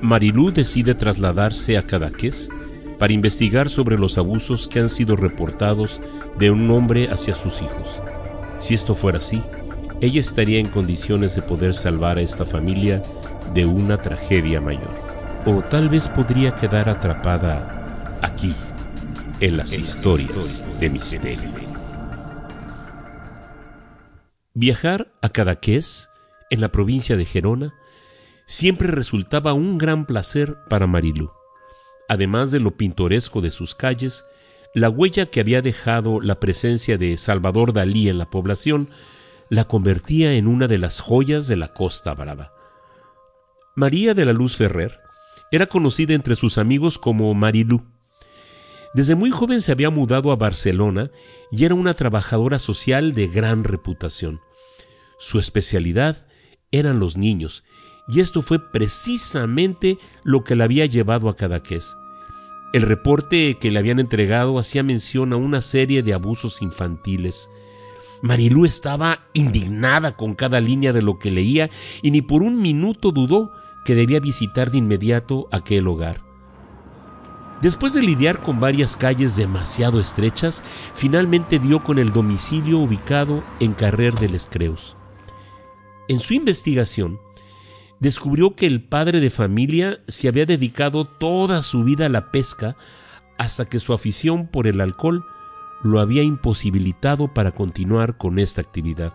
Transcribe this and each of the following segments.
Marilú decide trasladarse a Cadaqués para investigar sobre los abusos que han sido reportados de un hombre hacia sus hijos. Si esto fuera así, ella estaría en condiciones de poder salvar a esta familia de una tragedia mayor. O tal vez podría quedar atrapada aquí, en las historias de misterio. Viajar a Cadaqués, en la provincia de Gerona, siempre resultaba un gran placer para Marilú. Además de lo pintoresco de sus calles, la huella que había dejado la presencia de Salvador Dalí en la población la convertía en una de las joyas de la Costa Brava. María de la Luz Ferrer era conocida entre sus amigos como Marilú. Desde muy joven se había mudado a Barcelona y era una trabajadora social de gran reputación. Su especialidad eran los niños, y esto fue precisamente lo que la había llevado a Cadaqués. El reporte que le habían entregado hacía mención a una serie de abusos infantiles. Marilú estaba indignada con cada línea de lo que leía y ni por un minuto dudó que debía visitar de inmediato aquel hogar. Después de lidiar con varias calles demasiado estrechas, finalmente dio con el domicilio ubicado en Carrer del Escreus. En su investigación, descubrió que el padre de familia se había dedicado toda su vida a la pesca hasta que su afición por el alcohol lo había imposibilitado para continuar con esta actividad.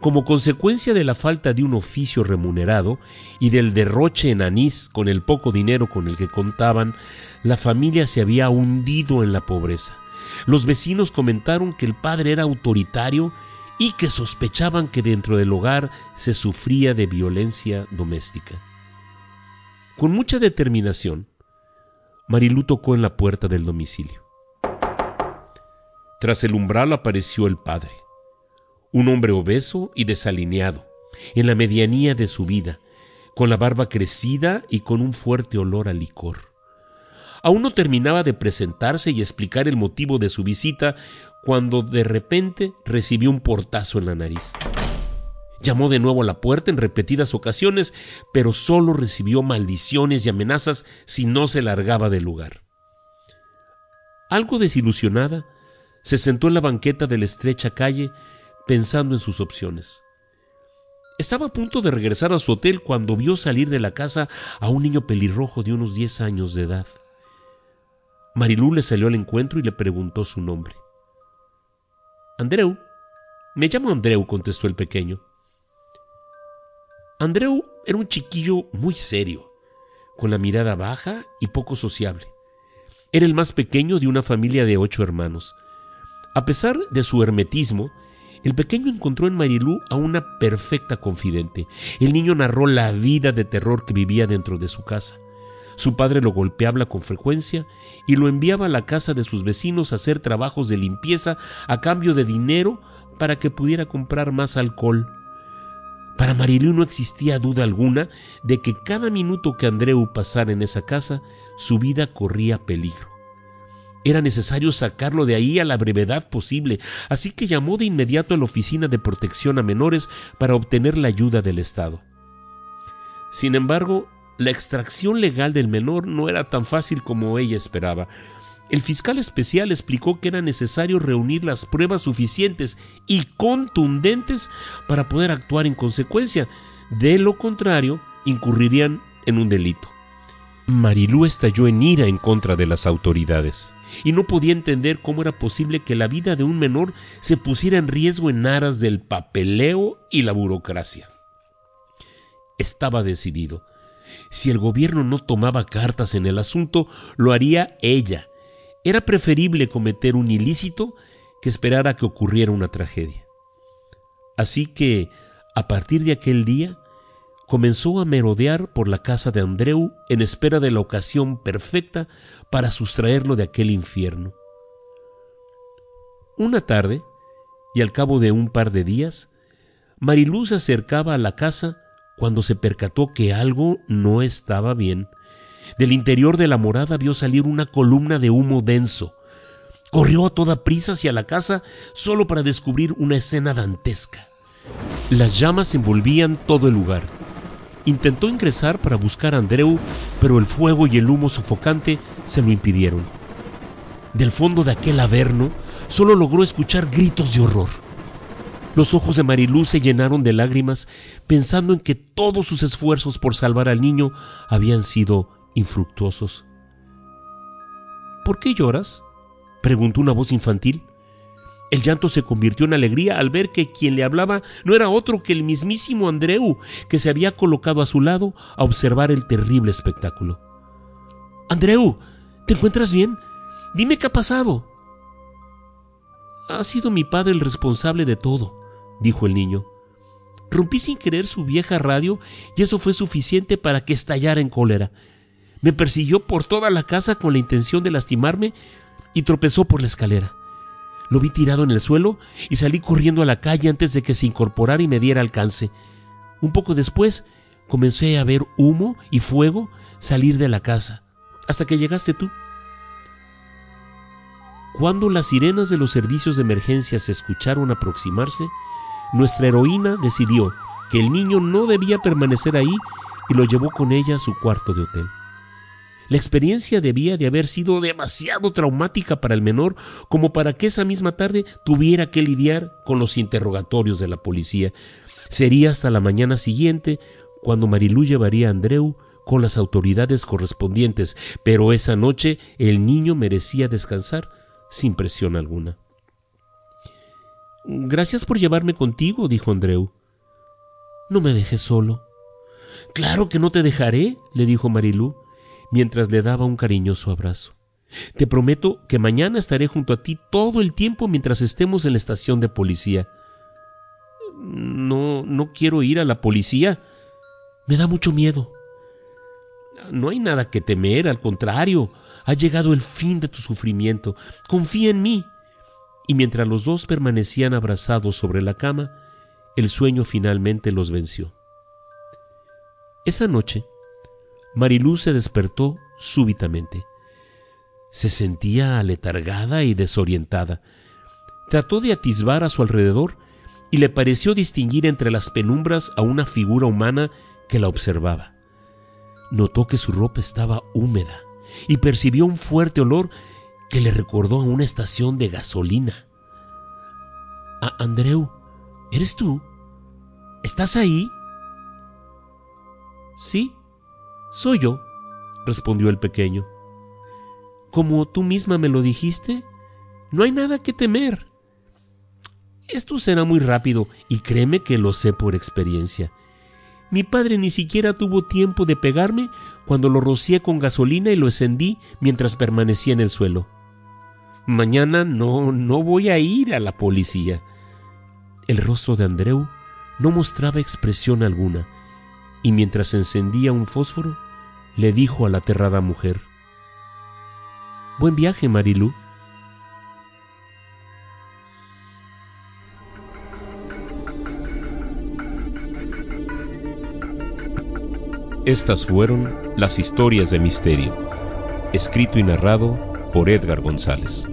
Como consecuencia de la falta de un oficio remunerado y del derroche en anís con el poco dinero con el que contaban, la familia se había hundido en la pobreza. Los vecinos comentaron que el padre era autoritario y que sospechaban que dentro del hogar se sufría de violencia doméstica. Con mucha determinación, Marilú tocó en la puerta del domicilio. Tras el umbral apareció el padre, un hombre obeso y desalineado, en la medianía de su vida, con la barba crecida y con un fuerte olor a licor. Aún no terminaba de presentarse y explicar el motivo de su visita cuando de repente recibió un portazo en la nariz. Llamó de nuevo a la puerta en repetidas ocasiones, pero solo recibió maldiciones y amenazas si no se largaba del lugar. Algo desilusionada, se sentó en la banqueta de la estrecha calle pensando en sus opciones. Estaba a punto de regresar a su hotel cuando vio salir de la casa a un niño pelirrojo de unos 10 años de edad. Marilú le salió al encuentro y le preguntó su nombre. Andreu. Me llamo Andreu, contestó el pequeño. Andreu era un chiquillo muy serio, con la mirada baja y poco sociable. Era el más pequeño de una familia de ocho hermanos. A pesar de su hermetismo, el pequeño encontró en Marilú a una perfecta confidente. El niño narró la vida de terror que vivía dentro de su casa. Su padre lo golpeaba con frecuencia y lo enviaba a la casa de sus vecinos a hacer trabajos de limpieza a cambio de dinero para que pudiera comprar más alcohol. Para Marilú no existía duda alguna de que cada minuto que Andreu pasara en esa casa, su vida corría peligro. Era necesario sacarlo de ahí a la brevedad posible, así que llamó de inmediato a la Oficina de Protección a Menores para obtener la ayuda del Estado. Sin embargo, la extracción legal del menor no era tan fácil como ella esperaba. El fiscal especial explicó que era necesario reunir las pruebas suficientes y contundentes para poder actuar en consecuencia. De lo contrario, incurrirían en un delito. Marilú estalló en ira en contra de las autoridades y no podía entender cómo era posible que la vida de un menor se pusiera en riesgo en aras del papeleo y la burocracia. Estaba decidido. Si el gobierno no tomaba cartas en el asunto, lo haría ella. Era preferible cometer un ilícito que esperar a que ocurriera una tragedia. Así que, a partir de aquel día, comenzó a merodear por la casa de Andreu en espera de la ocasión perfecta para sustraerlo de aquel infierno. Una tarde, y al cabo de un par de días, Mariluz se acercaba a la casa cuando se percató que algo no estaba bien. Del interior de la morada vio salir una columna de humo denso. Corrió a toda prisa hacia la casa solo para descubrir una escena dantesca. Las llamas envolvían todo el lugar. Intentó ingresar para buscar a Andreu, pero el fuego y el humo sofocante se lo impidieron. Del fondo de aquel averno solo logró escuchar gritos de horror. Los ojos de Marilú se llenaron de lágrimas pensando en que todos sus esfuerzos por salvar al niño habían sido infructuosos. ¿Por qué lloras? preguntó una voz infantil. El llanto se convirtió en alegría al ver que quien le hablaba no era otro que el mismísimo Andreu, que se había colocado a su lado a observar el terrible espectáculo. Andreu, ¿te encuentras bien? Dime qué ha pasado. Ha sido mi padre el responsable de todo, dijo el niño. Rompí sin querer su vieja radio y eso fue suficiente para que estallara en cólera. Me persiguió por toda la casa con la intención de lastimarme y tropezó por la escalera. Lo vi tirado en el suelo y salí corriendo a la calle antes de que se incorporara y me diera alcance. Un poco después comencé a ver humo y fuego salir de la casa, hasta que llegaste tú. Cuando las sirenas de los servicios de emergencia se escucharon aproximarse, nuestra heroína decidió que el niño no debía permanecer ahí y lo llevó con ella a su cuarto de hotel. La experiencia debía de haber sido demasiado traumática para el menor como para que esa misma tarde tuviera que lidiar con los interrogatorios de la policía. Sería hasta la mañana siguiente cuando Marilú llevaría a Andreu con las autoridades correspondientes, pero esa noche el niño merecía descansar sin presión alguna. Gracias por llevarme contigo, dijo Andreu. No me dejes solo. Claro que no te dejaré, le dijo Marilú mientras le daba un cariñoso abrazo. Te prometo que mañana estaré junto a ti todo el tiempo mientras estemos en la estación de policía. No, no quiero ir a la policía. Me da mucho miedo. No hay nada que temer, al contrario, ha llegado el fin de tu sufrimiento. Confía en mí. Y mientras los dos permanecían abrazados sobre la cama, el sueño finalmente los venció. Esa noche, Marilú se despertó súbitamente. Se sentía aletargada y desorientada. Trató de atisbar a su alrededor y le pareció distinguir entre las penumbras a una figura humana que la observaba. Notó que su ropa estaba húmeda y percibió un fuerte olor que le recordó a una estación de gasolina. Ah, Andreu, ¿eres tú? ¿Estás ahí? Sí, soy yo, respondió el pequeño. Como tú misma me lo dijiste, no hay nada que temer. Esto será muy rápido y créeme que lo sé por experiencia. Mi padre ni siquiera tuvo tiempo de pegarme cuando lo rocié con gasolina y lo encendí mientras permanecía en el suelo. Mañana no, no voy a ir a la policía. El rostro de Andreu no mostraba expresión alguna y mientras encendía un fósforo, le dijo a la aterrada mujer, Buen viaje, Marilú. Estas fueron las historias de misterio, escrito y narrado por Edgar González.